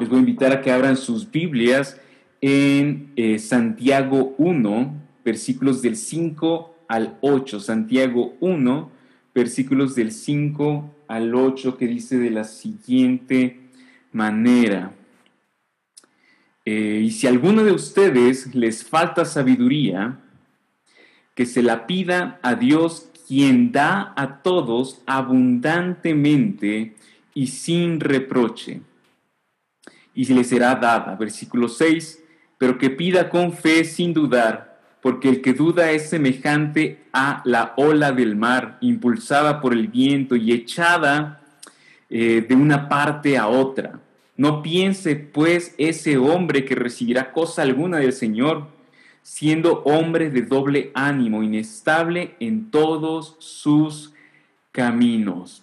Les voy a invitar a que abran sus Biblias en eh, Santiago 1, versículos del 5 al 8. Santiago 1, versículos del 5 al 8, que dice de la siguiente manera. Eh, y si alguno de ustedes les falta sabiduría, que se la pida a Dios quien da a todos abundantemente y sin reproche. Y le será dada, versículo 6, pero que pida con fe sin dudar, porque el que duda es semejante a la ola del mar, impulsada por el viento y echada eh, de una parte a otra. No piense pues ese hombre que recibirá cosa alguna del Señor siendo hombre de doble ánimo, inestable en todos sus caminos.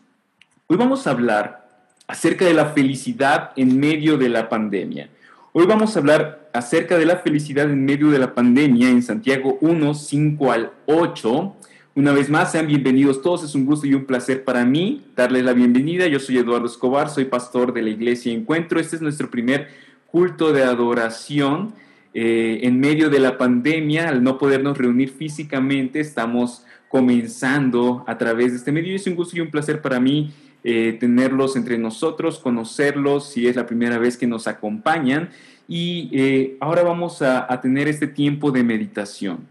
Hoy vamos a hablar acerca de la felicidad en medio de la pandemia. Hoy vamos a hablar acerca de la felicidad en medio de la pandemia en Santiago 1, 5 al 8. Una vez más, sean bienvenidos todos. Es un gusto y un placer para mí darles la bienvenida. Yo soy Eduardo Escobar, soy pastor de la Iglesia Encuentro. Este es nuestro primer culto de adoración. Eh, en medio de la pandemia, al no podernos reunir físicamente, estamos comenzando a través de este medio. es un gusto y un placer para mí eh, tenerlos entre nosotros, conocerlos, si es la primera vez que nos acompañan. Y eh, ahora vamos a, a, tener este tiempo de meditación.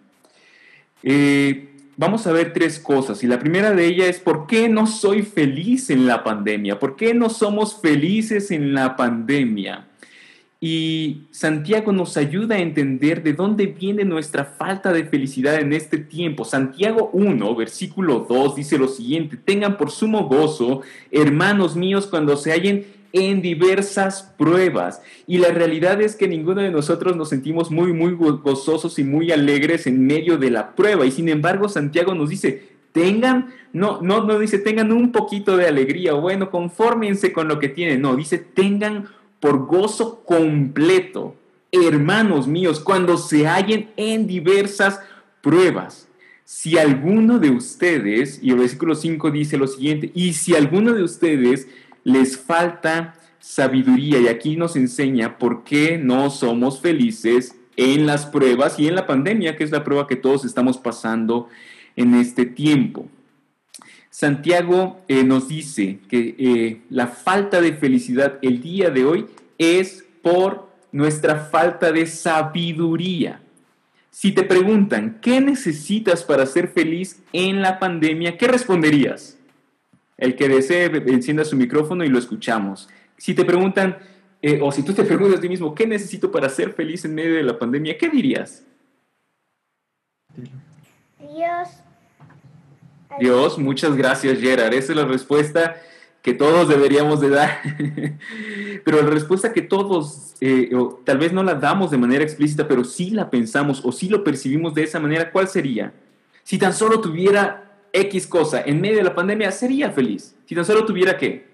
vamos a ver tres cosas. Y la primera de ellas es, ¿por qué no soy feliz en la pandemia? ¿Por qué no somos felices en la pandemia? Y Santiago nos ayuda a entender de dónde viene nuestra falta de felicidad en este tiempo. Santiago 1, versículo 2 dice lo siguiente, tengan por sumo gozo, hermanos míos, cuando se hallen en diversas pruebas. Y la realidad es que ninguno de nosotros nos sentimos muy, muy gozosos y muy alegres en medio de la prueba. Y sin embargo, Santiago nos dice, tengan, no, no, no dice, tengan un poquito de alegría, bueno, confórmense con lo que tienen, no, dice, tengan por gozo completo, hermanos míos, cuando se hallen en diversas pruebas. Si alguno de ustedes, y el versículo 5 dice lo siguiente, y si alguno de ustedes les falta sabiduría, y aquí nos enseña por qué no somos felices en las pruebas y en la pandemia, que es la prueba que todos estamos pasando en este tiempo. Santiago eh, nos dice que eh, la falta de felicidad el día de hoy es por nuestra falta de sabiduría. Si te preguntan, ¿qué necesitas para ser feliz en la pandemia? ¿Qué responderías? El que desee encienda su micrófono y lo escuchamos. Si te preguntan, eh, o si tú te preguntas a ti mismo, ¿qué necesito para ser feliz en medio de la pandemia? ¿Qué dirías? Dios Dios, muchas gracias Gerard. Esa es la respuesta que todos deberíamos de dar. pero la respuesta que todos, eh, tal vez no la damos de manera explícita, pero sí la pensamos o sí lo percibimos de esa manera, ¿cuál sería? Si tan solo tuviera X cosa en medio de la pandemia, sería feliz. Si tan solo tuviera qué?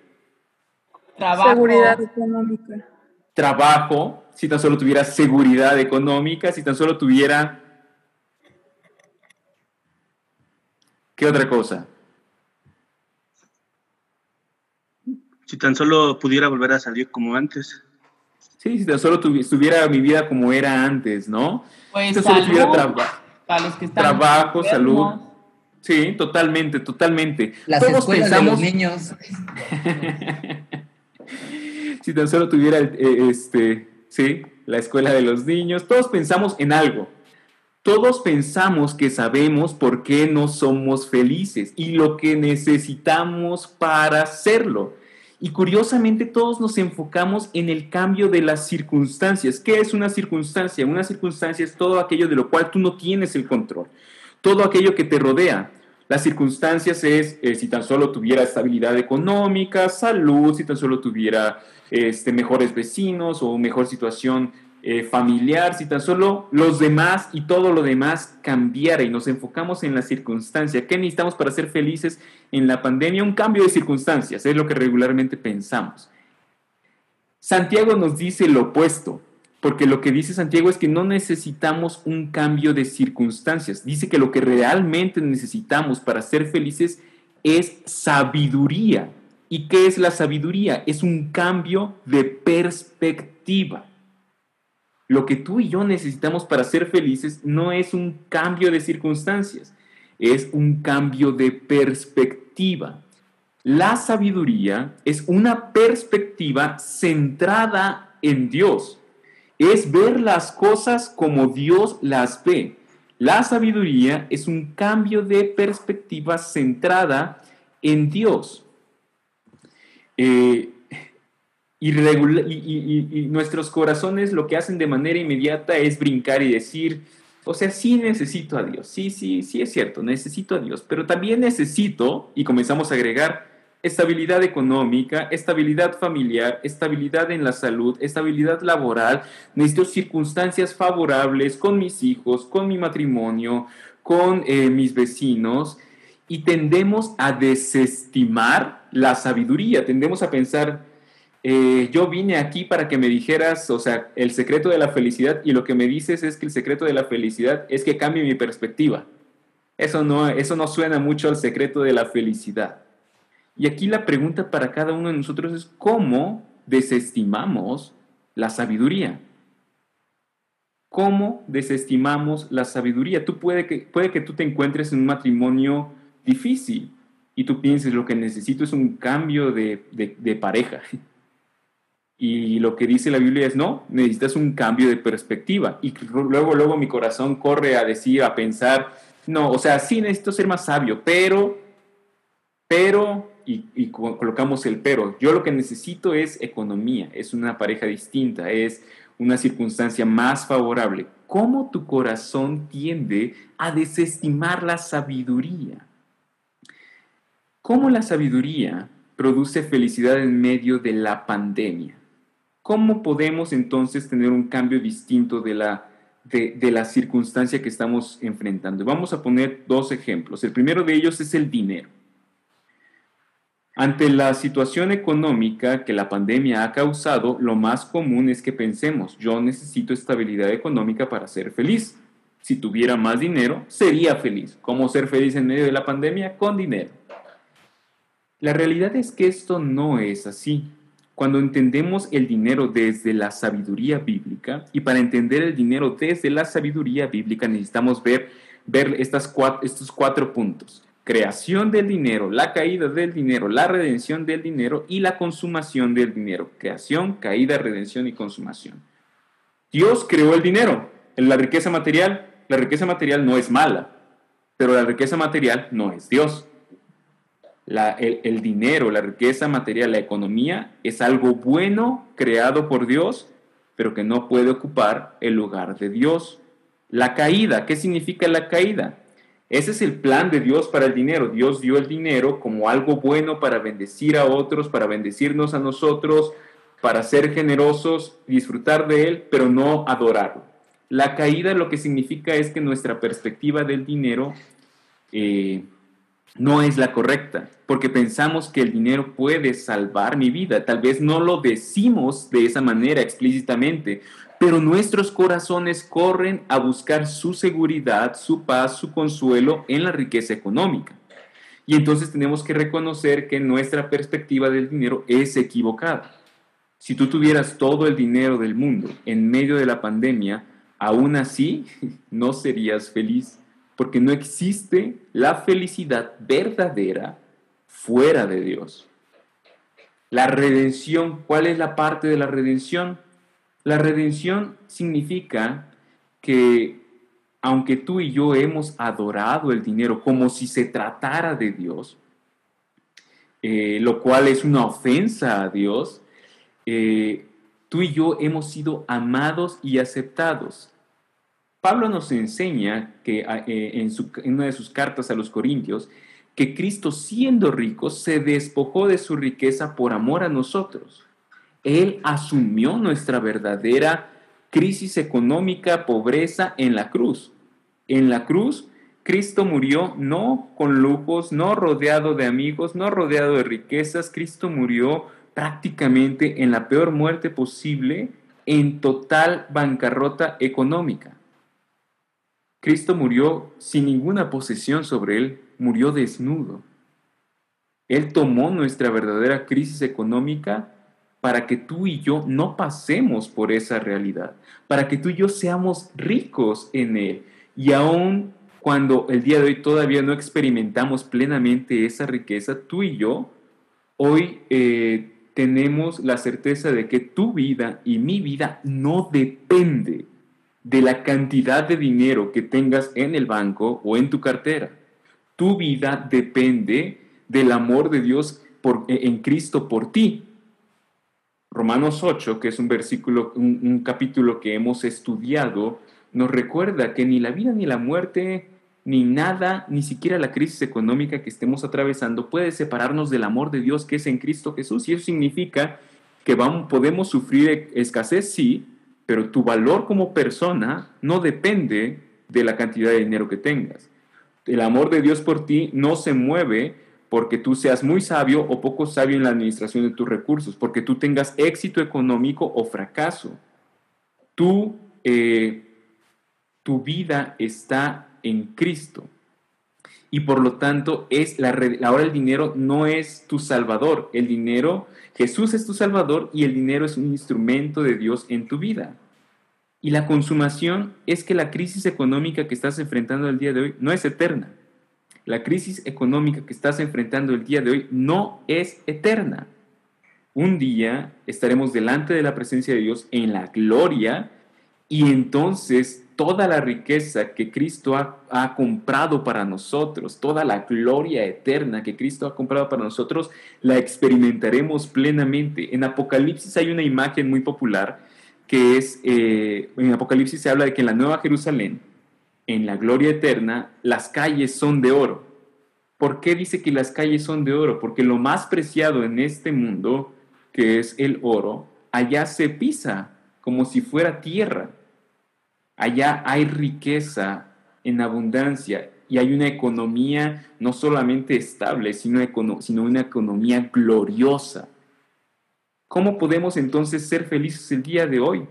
Trabajo. Seguridad económica. Trabajo, si tan solo tuviera seguridad económica, si tan solo tuviera ¿Qué otra cosa? Si tan solo pudiera volver a salir como antes. Sí, si tan solo tuviera mi vida como era antes, ¿no? Pues si salud, tuviera para los que están trabajo, salud. Sí, totalmente, totalmente. Las Todos escuelas pensamos... de los niños. si tan solo tuviera, eh, este, sí, la escuela de los niños. Todos pensamos en algo. Todos pensamos que sabemos por qué no somos felices y lo que necesitamos para hacerlo. Y curiosamente todos nos enfocamos en el cambio de las circunstancias. ¿Qué es una circunstancia? Una circunstancia es todo aquello de lo cual tú no tienes el control, todo aquello que te rodea. Las circunstancias es eh, si tan solo tuviera estabilidad económica, salud, si tan solo tuviera este, mejores vecinos o mejor situación eh, familiar, si tan solo los demás y todo lo demás cambiara y nos enfocamos en la circunstancia. ¿Qué necesitamos para ser felices en la pandemia? Un cambio de circunstancias, es lo que regularmente pensamos. Santiago nos dice lo opuesto, porque lo que dice Santiago es que no necesitamos un cambio de circunstancias. Dice que lo que realmente necesitamos para ser felices es sabiduría ¿Y qué es la sabiduría? Es un cambio de perspectiva. Lo que tú y yo necesitamos para ser felices no es un cambio de circunstancias, es un cambio de perspectiva. La sabiduría es una perspectiva centrada en Dios. Es ver las cosas como Dios las ve. La sabiduría es un cambio de perspectiva centrada en Dios. Eh, y, nuestros corazones lo que hacen de manera inmediata es brincar y decir, o sea, sí necesito a Dios, sí, sí, sí es cierto, necesito a Dios, pero también necesito, y comenzamos a agregar, estabilidad económica, estabilidad familiar, estabilidad en la salud, estabilidad laboral, necesito circunstancias favorables con mis hijos, con mi matrimonio, con eh, mis vecinos, y tendemos a desestimar la sabiduría, tendemos a pensar, eh, yo vine aquí para que me dijeras, o sea, el secreto de la felicidad, y lo que me dices es que el secreto de la felicidad es que cambie mi perspectiva. Eso no, eso no suena mucho al secreto de la felicidad. Y aquí la pregunta para cada uno de nosotros es cómo desestimamos la sabiduría. ¿Cómo desestimamos la sabiduría? Tú puede que, puede que tú te encuentres en un matrimonio difícil y tú pienses lo que necesito es un cambio de, de pareja. Y lo que dice la Biblia es, no, necesitas un cambio de perspectiva. Y luego, luego mi corazón corre a decir, a pensar, no, o sea, sí necesito ser más sabio, pero, pero, y, colocamos el pero. Yo lo que necesito es economía, es una pareja distinta, es una circunstancia más favorable. ¿Cómo tu corazón tiende a desestimar la sabiduría? ¿Cómo la sabiduría produce felicidad en medio de la pandemia? ¿Cómo podemos entonces tener un cambio distinto de la, de, de la circunstancia que estamos enfrentando? Vamos a poner dos ejemplos. El primero de ellos es el dinero. Ante la situación económica que la pandemia ha causado, lo más común es que pensemos, yo necesito estabilidad económica para ser feliz. Si tuviera más dinero, sería feliz. ¿Cómo ser feliz en medio de la pandemia? Con dinero. La realidad es que esto no es así. Cuando entendemos el dinero desde la sabiduría bíblica, y para entender el dinero desde la sabiduría bíblica necesitamos ver, ver estas estos cuatro puntos creación del dinero, la caída del dinero, la redención del dinero y la consumación del dinero. Creación, caída, redención y consumación. Dios creó el dinero, la riqueza material. La riqueza material no es mala, pero la riqueza material no es Dios. El, dinero, la riqueza material, la economía es algo bueno creado por Dios, pero que no puede ocupar el lugar de Dios. La caída, ¿qué significa la caída? Ese es el plan de Dios para el dinero. Dios dio el dinero como algo bueno para bendecir a otros, para bendecirnos a nosotros, para ser generosos, disfrutar de él, pero no adorarlo. La caída lo que significa es que nuestra perspectiva del dinero eh, no es la correcta, porque pensamos que el dinero puede salvar mi vida. Tal vez no lo decimos de esa manera explícitamente, pero nuestros corazones corren a buscar su seguridad, su paz, su consuelo en la riqueza económica. Y entonces tenemos que reconocer que nuestra perspectiva del dinero es equivocada. Si tú tuvieras todo el dinero del mundo en medio de la pandemia, aún así no serías feliz, porque no existe la felicidad verdadera fuera de Dios. La redención, ¿cuál es la parte de la redención? La redención significa que aunque tú y yo hemos adorado el dinero como si se tratara de Dios, eh, lo cual es una ofensa a Dios, eh, tú y yo hemos sido amados y aceptados. Pablo nos enseña que eh, en, en una de sus cartas a los Corintios, que Cristo siendo rico se despojó de su riqueza por amor a nosotros. Él asumió nuestra verdadera crisis económica, pobreza en la cruz. En la cruz, Cristo murió no con lujos, no rodeado de amigos, no rodeado de riquezas. Cristo murió prácticamente en la peor muerte posible, en total bancarrota económica. Cristo murió sin ninguna posesión sobre él, murió desnudo. Él tomó nuestra verdadera crisis económica para que tú y yo no pasemos por esa realidad, para que tú y yo seamos ricos en Él. Y aún cuando el día de hoy todavía no experimentamos plenamente esa riqueza, tú y yo hoy eh, tenemos la certeza de que tu vida y mi vida no depende de la cantidad de dinero que tengas en el banco o en tu cartera. Tu vida depende del amor de Dios por, en Cristo por ti. Romanos 8, que es un versículo, un, capítulo que hemos estudiado, nos recuerda que ni la vida ni la muerte, ni nada, ni siquiera la crisis económica que estemos atravesando puede separarnos del amor de Dios que es en Cristo Jesús. Y eso significa que vamos, podemos sufrir escasez, sí, pero tu valor como persona no depende de la cantidad de dinero que tengas. El amor de Dios por ti no se mueve porque tú seas muy sabio o poco sabio en la administración de tus recursos, porque tú tengas éxito económico o fracaso. Tú, eh, tu vida está en Cristo. Y por lo tanto, es la, ahora el dinero no es tu salvador. El dinero, Jesús es tu salvador y el dinero es un instrumento de Dios en tu vida. Y la consumación es que la crisis económica que estás enfrentando el día de hoy no es eterna la crisis económica que estás enfrentando el día de hoy no es eterna. Un día estaremos delante de la presencia de Dios en la gloria y entonces toda la riqueza que Cristo ha, comprado para nosotros, toda la gloria eterna que Cristo ha comprado para nosotros, la experimentaremos plenamente. En Apocalipsis hay una imagen muy popular que es, eh, en Apocalipsis se habla de que en la Nueva Jerusalén, en la gloria eterna, las calles son de oro. ¿Por qué dice que las calles son de oro? Porque lo más preciado en este mundo, que es el oro, allá se pisa como si fuera tierra. Allá hay riqueza en abundancia y hay una economía no solamente estable, sino, sino una economía gloriosa. ¿Cómo podemos entonces ser felices el día de hoy?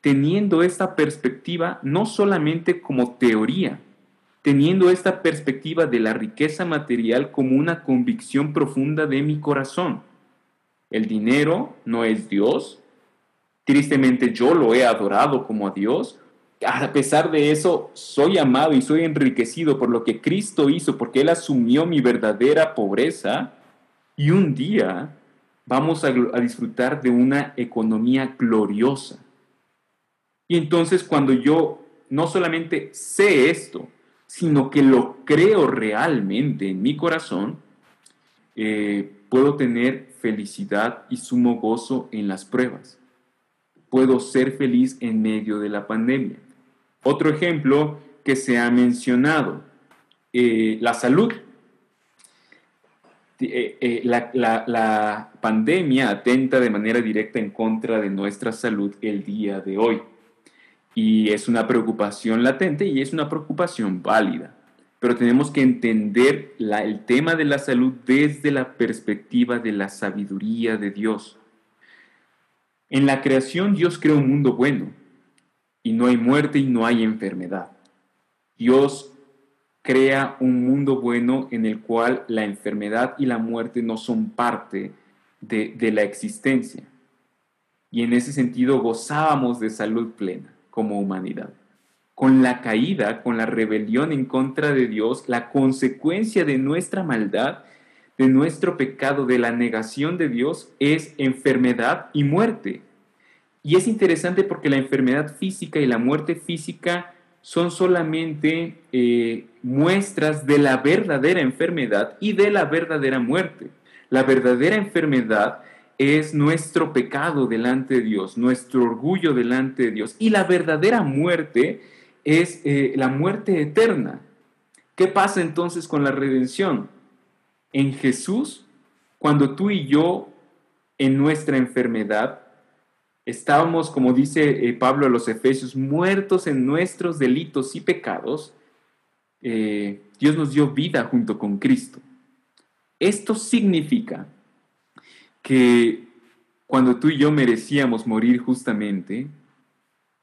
teniendo esta perspectiva no solamente como teoría, teniendo esta perspectiva de la riqueza material como una convicción profunda de mi corazón. El dinero no es Dios. Tristemente yo lo he adorado como a Dios. A pesar de eso, soy amado y soy enriquecido por lo que Cristo hizo, porque Él asumió mi verdadera pobreza. Y un día vamos a, disfrutar de una economía gloriosa y entonces cuando yo no solamente sé esto, sino que lo creo realmente en mi corazón, eh, puedo tener felicidad y sumo gozo en las pruebas. Puedo ser feliz en medio de la pandemia. Otro ejemplo que se ha mencionado, eh, la salud. Eh, la, la pandemia atenta de manera directa en contra de nuestra salud el día de hoy. Y es una preocupación latente y es una preocupación válida. Pero tenemos que entender el tema de la salud desde la perspectiva de la sabiduría de Dios. En la creación Dios creó un mundo bueno y no hay muerte y no hay enfermedad. Dios crea un mundo bueno en el cual la enfermedad y la muerte no son parte de, de la existencia. Y en ese sentido gozábamos de salud plena como humanidad. Con la caída, con la rebelión en contra de Dios, la consecuencia de nuestra maldad, de nuestro pecado, de la negación de Dios, es enfermedad y muerte. Y es interesante porque la enfermedad física y la muerte física son solamente eh, muestras de la verdadera enfermedad y de la verdadera muerte. La verdadera enfermedad es nuestro pecado delante de Dios, nuestro orgullo delante de Dios. Y la verdadera muerte es eh, la muerte eterna. ¿Qué pasa entonces con la redención? En Jesús, cuando tú y yo en nuestra enfermedad estábamos, como dice eh, Pablo a los Efesios, muertos en nuestros delitos y pecados, eh, Dios nos dio vida junto con Cristo. Esto significa que cuando tú y yo merecíamos morir justamente,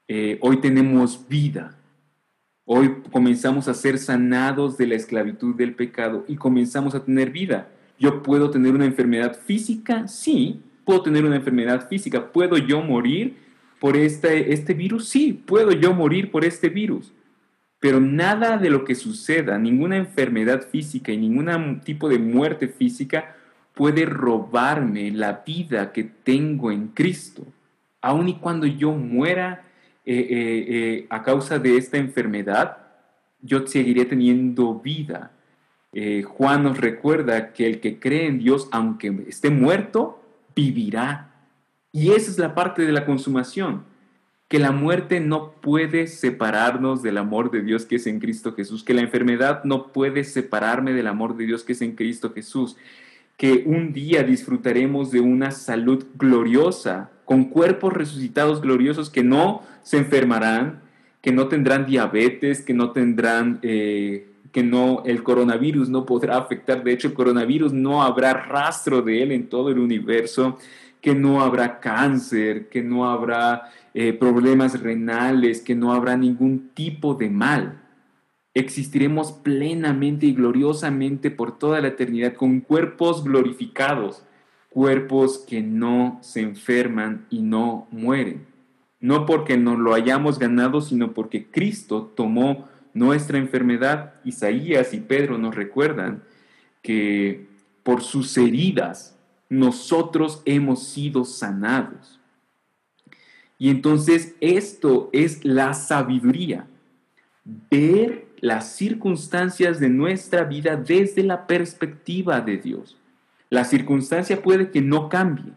eh, hoy tenemos vida. Hoy comenzamos a ser sanados de la esclavitud del pecado y comenzamos a tener vida. ¿Yo puedo tener una enfermedad física? Sí, puedo tener una enfermedad física. ¿Puedo yo morir por este, este virus? Sí, puedo yo morir por este virus. Pero nada de lo que suceda, ninguna enfermedad física y ningún tipo de muerte física puede robarme la vida que tengo en Cristo. Aun y cuando yo muera eh, eh, eh, a causa de esta enfermedad, yo seguiré teniendo vida. Juan nos recuerda que el que cree en Dios, aunque esté muerto, vivirá. Y esa es la parte de la consumación, que la muerte no puede separarnos del amor de Dios que es en Cristo Jesús, que la enfermedad no puede separarme del amor de Dios que es en Cristo Jesús, que un día disfrutaremos de una salud gloriosa, con cuerpos resucitados gloriosos que no se enfermarán, que no tendrán diabetes, que no tendrán, eh, que no, el coronavirus no podrá afectar, de hecho el coronavirus no habrá rastro de él en todo el universo, que no habrá cáncer, que no habrá eh, problemas renales, que no habrá ningún tipo de mal existiremos plenamente y gloriosamente por toda la eternidad con cuerpos glorificados, cuerpos que no se enferman y no mueren. No porque nos lo hayamos ganado, sino porque Cristo tomó nuestra enfermedad. Isaías y Pedro nos recuerdan que por sus heridas nosotros hemos sido sanados. Y entonces esto es la sabiduría, ver las circunstancias de nuestra vida desde la perspectiva de Dios. La circunstancia puede que no cambie.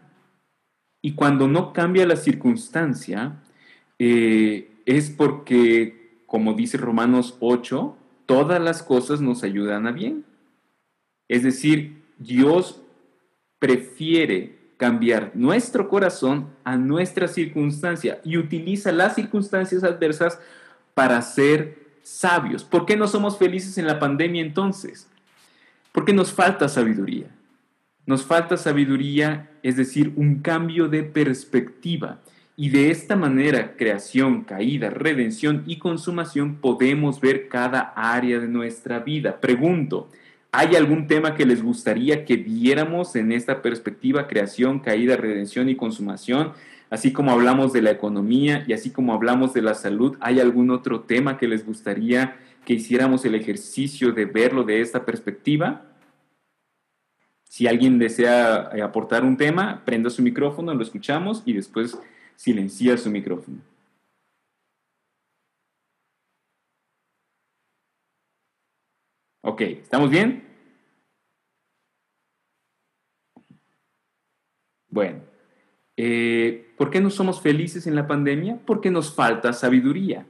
Y cuando no cambia la circunstancia, eh, es porque, como dice Romanos 8, todas las cosas nos ayudan a bien. Es decir, Dios prefiere cambiar nuestro corazón a nuestra circunstancia y utiliza las circunstancias adversas para hacer sabios. ¿Por qué no somos felices en la pandemia entonces? Porque nos falta sabiduría. Nos falta sabiduría, es decir, un cambio de perspectiva. Y de esta manera, creación, caída, redención y consumación, podemos ver cada área de nuestra vida. Pregunto, ¿hay algún tema que les gustaría que viéramos en esta perspectiva, creación, caída, redención y consumación? Así como hablamos de la economía y así como hablamos de la salud, ¿hay algún otro tema que les gustaría que hiciéramos el ejercicio de verlo de esta perspectiva? Si alguien desea eh, aportar un tema, prenda su micrófono, lo escuchamos y después silencia su micrófono. Ok, ¿estamos bien? Bueno, eh, ¿Por qué no somos felices en la pandemia? Porque nos falta sabiduría.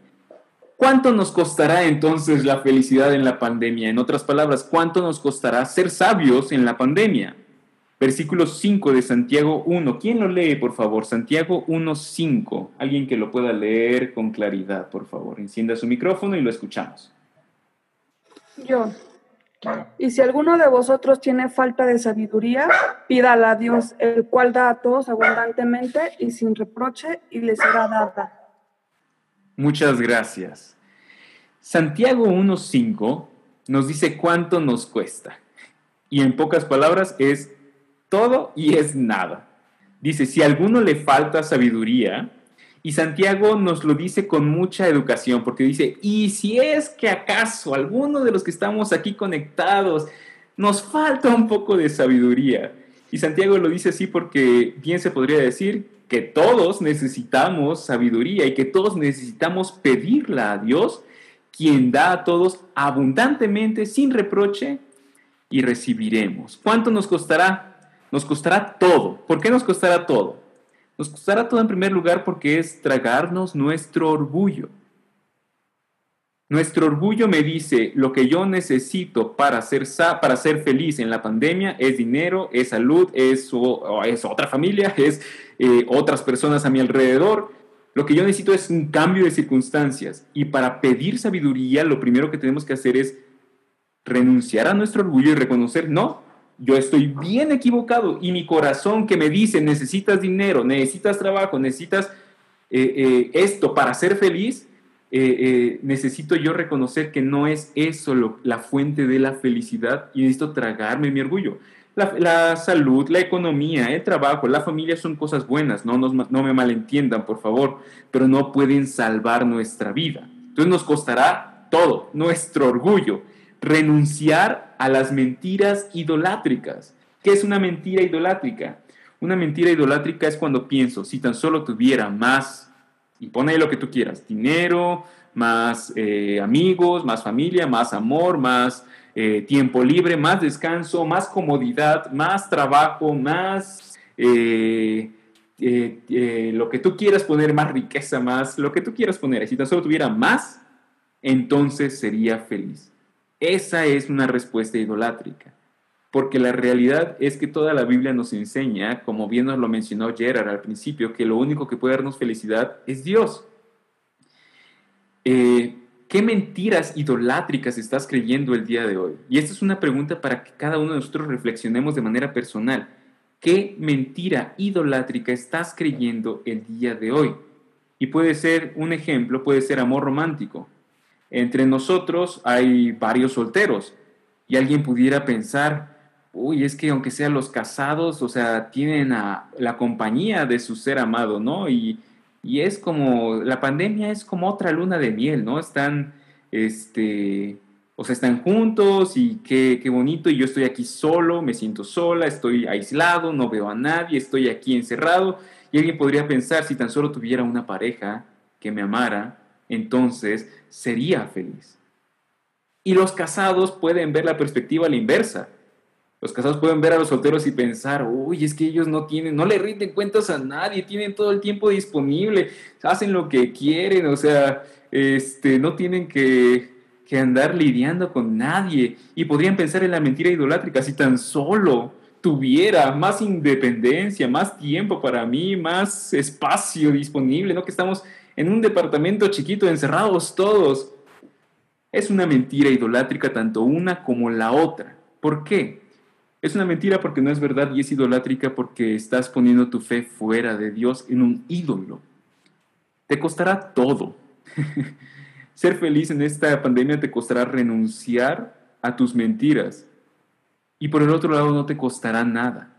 ¿Cuánto nos costará entonces la felicidad en la pandemia? En otras palabras, ¿cuánto nos costará ser sabios en la pandemia? Versículo 5 de Santiago 1. ¿Quién lo lee, por favor? Santiago 1.5. Alguien que lo pueda leer con claridad, por favor. Encienda su micrófono y lo escuchamos. Yo. Y si alguno de vosotros tiene falta de sabiduría, pídala a Dios, el cual da a todos abundantemente y sin reproche, y le será dada. Muchas gracias. Santiago 1.5 nos dice cuánto nos cuesta. Y en pocas palabras es todo y es nada. Dice, si a alguno le falta sabiduría, y Santiago nos lo dice con mucha educación, porque dice, y si es que acaso alguno de los que estamos aquí conectados nos falta un poco de sabiduría. Y Santiago lo dice así porque bien se podría decir que todos necesitamos sabiduría y que todos necesitamos pedirla a Dios, quien da a todos abundantemente, sin reproche, y recibiremos. ¿Cuánto nos costará? Nos costará todo. ¿Por qué nos costará todo? Nos costará todo en primer lugar porque es tragarnos nuestro orgullo. Nuestro orgullo me dice lo que yo necesito para ser, para ser feliz en la pandemia es dinero, es salud, es, otra familia, es eh, otras personas a mi alrededor. Lo que yo necesito es un cambio de circunstancias. Y para pedir sabiduría, lo primero que tenemos que hacer es renunciar a nuestro orgullo y reconocer, no, yo estoy bien equivocado y mi corazón que me dice necesitas dinero, necesitas trabajo, necesitas eh, eh, esto para ser feliz, eh, necesito yo reconocer que no es eso la fuente de la felicidad y necesito tragarme mi orgullo. la, salud, la economía, el trabajo, la familia son cosas buenas, no, no me malentiendan, por favor, pero no pueden salvar nuestra vida. Entonces nos costará todo, nuestro orgullo, renunciar a las mentiras idolátricas. ¿Qué es una mentira idolátrica? Una mentira idolátrica es cuando pienso, si tan solo tuviera más, y pone lo que tú quieras, dinero, más eh, amigos, más familia, más amor, más eh, tiempo libre, más descanso, más comodidad, más trabajo, más eh, lo que tú quieras poner, más riqueza, más lo que tú quieras poner. Si tan solo tuviera más, entonces sería feliz. Esa es una respuesta idolátrica porque la realidad es que toda la Biblia nos enseña, como bien nos lo mencionó Gerard al principio, que lo único que puede darnos felicidad es Dios. Eh, ¿Qué mentiras idolátricas estás creyendo el día de hoy? Y esta es una pregunta para que cada uno de nosotros reflexionemos de manera personal. ¿Qué mentira idolátrica estás creyendo el día de hoy? Y puede ser un ejemplo, puede ser amor romántico. Entre nosotros hay varios solteros y alguien pudiera pensar, uy, es que aunque sean los casados, o sea, tienen a la compañía de su ser amado, ¿no? Y, es como, la pandemia es como otra luna de miel, ¿no? Están, este, o sea, están juntos y qué, qué bonito, y yo estoy aquí solo, me siento sola, estoy aislado, no veo a nadie, estoy aquí encerrado, y alguien podría pensar, si tan solo tuviera una pareja que me amara, entonces sería feliz. Y los casados pueden ver la perspectiva a la inversa los casados pueden ver a los solteros y pensar, uy, es que ellos no tienen, no le rinden cuentas a nadie, tienen todo el tiempo disponible, hacen lo que quieren, o sea, este, no tienen que, que andar lidiando con nadie. Y podrían pensar en la mentira idolátrica si tan solo tuviera más independencia, más tiempo para mí, más espacio disponible, ¿no? Que estamos en un departamento chiquito, encerrados todos. Es una mentira idolátrica tanto una como la otra. ¿Por qué? Es una mentira porque no es verdad y es idolátrica porque estás poniendo tu fe fuera de Dios en un ídolo. Te costará todo. Ser feliz en esta pandemia te costará renunciar a tus mentiras. Y por el otro lado no te costará nada,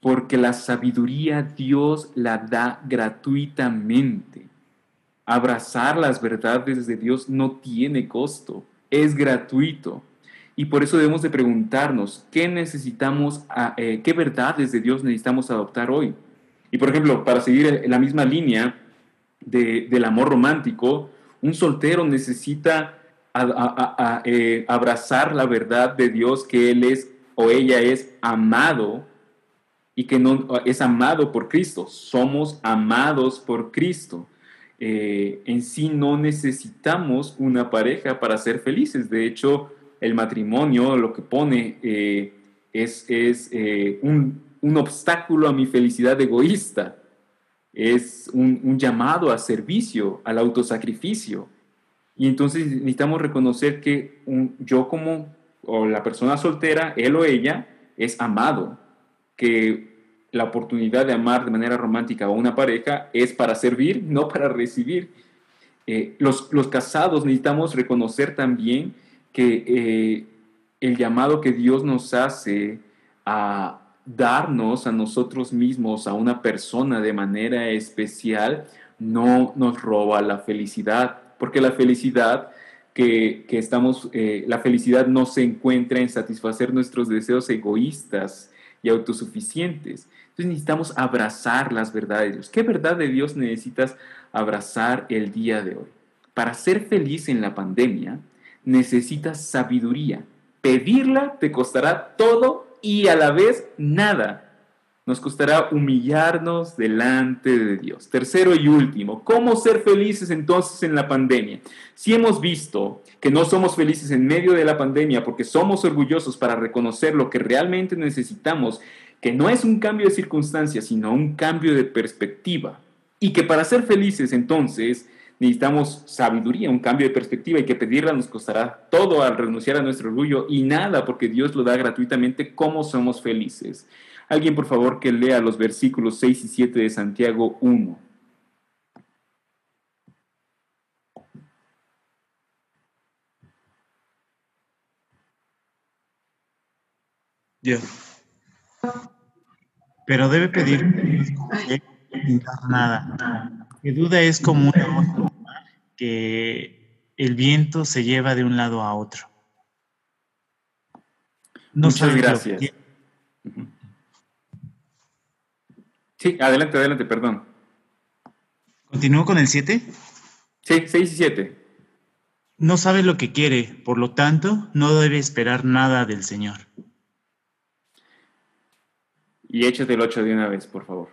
porque la sabiduría Dios la da gratuitamente. Abrazar las verdades de Dios no tiene costo, es gratuito. Y por eso debemos de preguntarnos qué necesitamos, eh, qué verdades de Dios necesitamos adoptar hoy. Y por ejemplo, para seguir la misma línea del amor romántico, un soltero necesita eh, abrazar la verdad de Dios que él es o ella es amado y que no es amado por Cristo. Somos amados por Cristo. Eh, en sí no necesitamos una pareja para ser felices. De hecho, el matrimonio lo que pone eh, es, eh, un, obstáculo a mi felicidad egoísta, es un, llamado a servicio, al autosacrificio. Y entonces necesitamos reconocer que yo como la persona soltera, él o ella, es amado, que la oportunidad de amar de manera romántica a una pareja es para servir, no para recibir. Eh, los, los casados necesitamos reconocer también que eh, el llamado que Dios nos hace a darnos a nosotros mismos, a una persona de manera especial, no nos roba la felicidad, porque la felicidad que, estamos, eh, la felicidad no se encuentra en satisfacer nuestros deseos egoístas y autosuficientes. Entonces necesitamos abrazar las verdades de Dios. ¿Qué verdad de Dios necesitas abrazar el día de hoy? Para ser feliz en la pandemia, necesitas sabiduría. Pedirla te costará todo y a la vez nada. Nos costará humillarnos delante de Dios. Tercero y último, ¿cómo ser felices entonces en la pandemia? Si hemos visto que no somos felices en medio de la pandemia porque somos orgullosos para reconocer lo que realmente necesitamos, que no es un cambio de circunstancias, sino un cambio de perspectiva, y que para ser felices entonces necesitamos sabiduría, un cambio de perspectiva y que pedirla nos costará todo al renunciar a nuestro orgullo y nada porque Dios lo da gratuitamente como somos felices. Alguien por favor que lea los versículos 6 y 7 de Santiago 1. Yo. Pero debe pedir sin dar nada. Que duda es como una que el viento se lleva de un lado a otro. Muchas gracias. Sí, adelante, adelante, perdón. ¿Continúo con el 7? Sí, 6 y 7. No sabe lo que quiere, por lo tanto, no debe esperar nada del Señor. Y échate el 8 de una vez, por favor.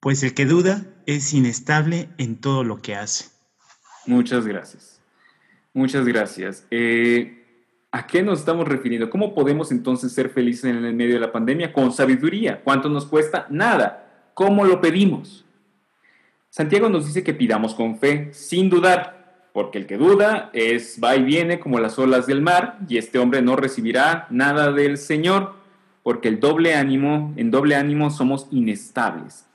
Pues el que duda es inestable en todo lo que hace. Muchas gracias. Muchas gracias. Eh, ¿A qué nos estamos refiriendo? ¿Cómo podemos entonces ser felices en el medio de la pandemia? Con sabiduría. ¿Cuánto nos cuesta? Nada. ¿Cómo lo pedimos? Santiago nos dice que pidamos con fe, sin dudar, porque el que duda es va y viene como las olas del mar, y este hombre no recibirá nada del Señor porque el doble ánimo, en doble ánimo somos inestables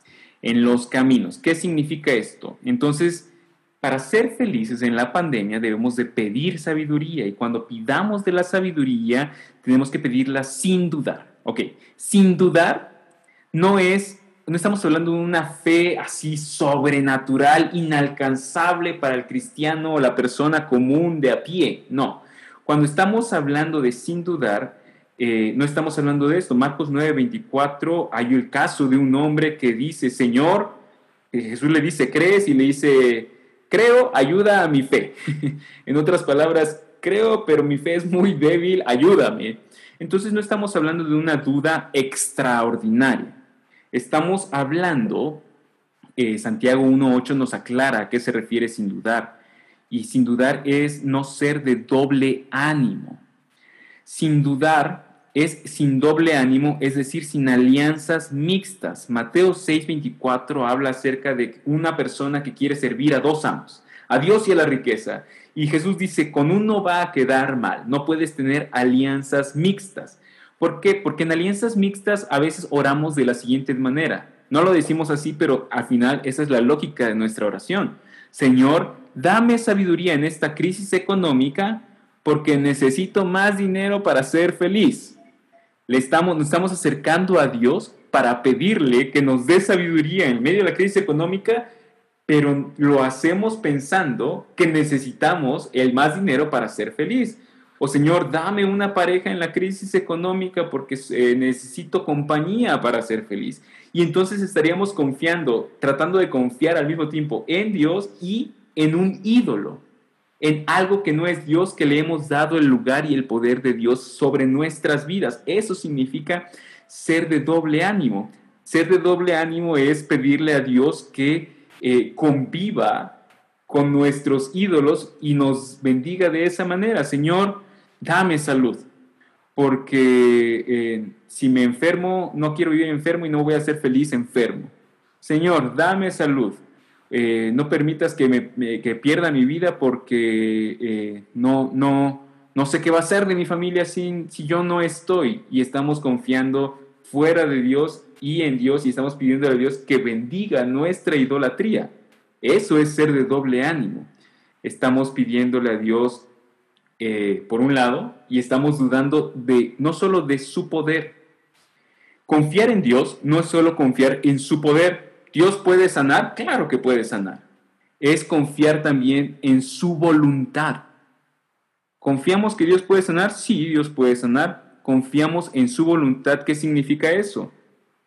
en los caminos. ¿Qué significa esto? Entonces, para ser felices en la pandemia debemos de pedir sabiduría y cuando pidamos de la sabiduría tenemos que pedirla sin dudar. Ok, sin dudar no es, no estamos hablando de una fe así sobrenatural, inalcanzable para el cristiano o la persona común de a pie. No, cuando estamos hablando de sin dudar, eh, no estamos hablando de esto. Marcos 9:24 hay el caso de un hombre que dice, Señor, eh, Jesús le dice, ¿crees? Y le dice, creo, ayuda a mi fe. en otras palabras, creo, pero mi fe es muy débil, ayúdame. Entonces no estamos hablando de una duda extraordinaria. Estamos hablando, eh, Santiago 1.8 nos aclara a qué se refiere sin dudar. Y sin dudar es no ser de doble ánimo. Sin dudar es sin doble ánimo, es decir, sin alianzas mixtas. Mateo 6:24 habla acerca de una persona que quiere servir a dos amos, a Dios y a la riqueza. Y Jesús dice, con uno va a quedar mal, no puedes tener alianzas mixtas. ¿Por qué? Porque en alianzas mixtas a veces oramos de la siguiente manera. No lo decimos así, pero al final esa es la lógica de nuestra oración. Señor, dame sabiduría en esta crisis económica porque necesito más dinero para ser feliz. Le estamos, nos estamos acercando a Dios para pedirle que nos dé sabiduría en medio de la crisis económica, pero lo hacemos pensando que necesitamos el más dinero para ser feliz. O Señor, dame una pareja en la crisis económica porque eh, necesito compañía para ser feliz. Y entonces estaríamos confiando, tratando de confiar al mismo tiempo en Dios y en un ídolo en algo que no es Dios, que le hemos dado el lugar y el poder de Dios sobre nuestras vidas. Eso significa ser de doble ánimo. Ser de doble ánimo es pedirle a Dios que eh, conviva con nuestros ídolos y nos bendiga de esa manera. Señor, dame salud, porque eh, si me enfermo, no quiero vivir enfermo y no voy a ser feliz enfermo. Señor, dame salud eh, no permitas que, me, pierda mi vida porque eh, no, no, no sé qué va a ser de mi familia sin, si yo no estoy y estamos confiando fuera de Dios y en Dios y estamos pidiendo a Dios que bendiga nuestra idolatría. Eso es ser de doble ánimo. Estamos pidiéndole a Dios eh, por un lado y estamos dudando de no solo de su poder. Confiar en Dios no es solo confiar en su poder, ¿Dios puede sanar? Claro que puede sanar. Es confiar también en su voluntad. ¿Confiamos que Dios puede sanar? Sí, Dios puede sanar. Confiamos en su voluntad. ¿Qué significa eso?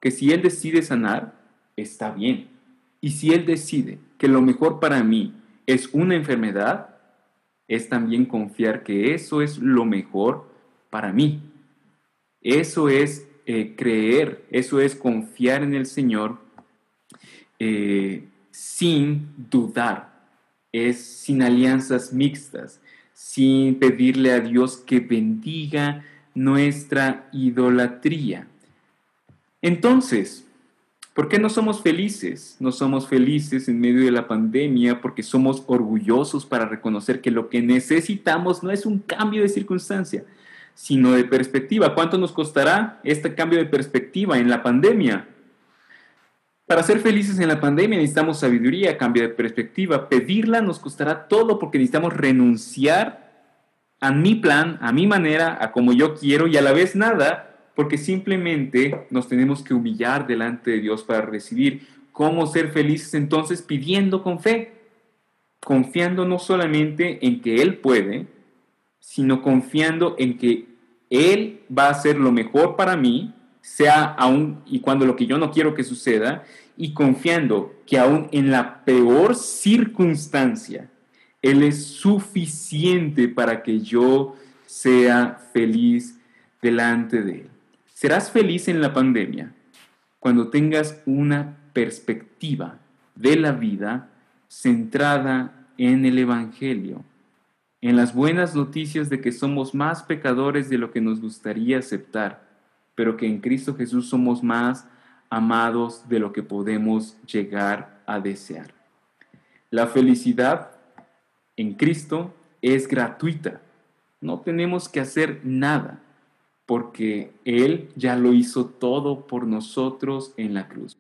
Que si Él decide sanar, está bien. Y si Él decide que lo mejor para mí es una enfermedad, es también confiar que eso es lo mejor para mí. Eso es eh, creer, eso es confiar en el Señor eh, sin dudar, es sin alianzas mixtas, sin pedirle a Dios que bendiga nuestra idolatría. Entonces, ¿por qué no somos felices? No somos felices en medio de la pandemia porque somos orgullosos para reconocer que lo que necesitamos no es un cambio de circunstancia, sino de perspectiva. ¿Cuánto nos costará este cambio de perspectiva en la pandemia? Para ser felices en la pandemia necesitamos sabiduría, cambio de perspectiva. Pedirla nos costará todo porque necesitamos renunciar a mi plan, a mi manera, a como yo quiero y a la vez nada, porque simplemente nos tenemos que humillar delante de Dios para recibir. ¿Cómo ser felices entonces? Pidiendo con fe, confiando no solamente en que Él puede, sino confiando en que Él va a hacer lo mejor para mí, sea aún y cuando lo que yo no quiero que suceda, y confiando que aún en la peor circunstancia, Él es suficiente para que yo sea feliz delante de Él. Serás feliz en la pandemia cuando tengas una perspectiva de la vida centrada en el Evangelio, en las buenas noticias de que somos más pecadores de lo que nos gustaría aceptar, pero que en Cristo Jesús somos más amados de lo que podemos llegar a desear. La felicidad en Cristo es gratuita. No tenemos que hacer nada porque Él ya lo hizo todo por nosotros en la cruz.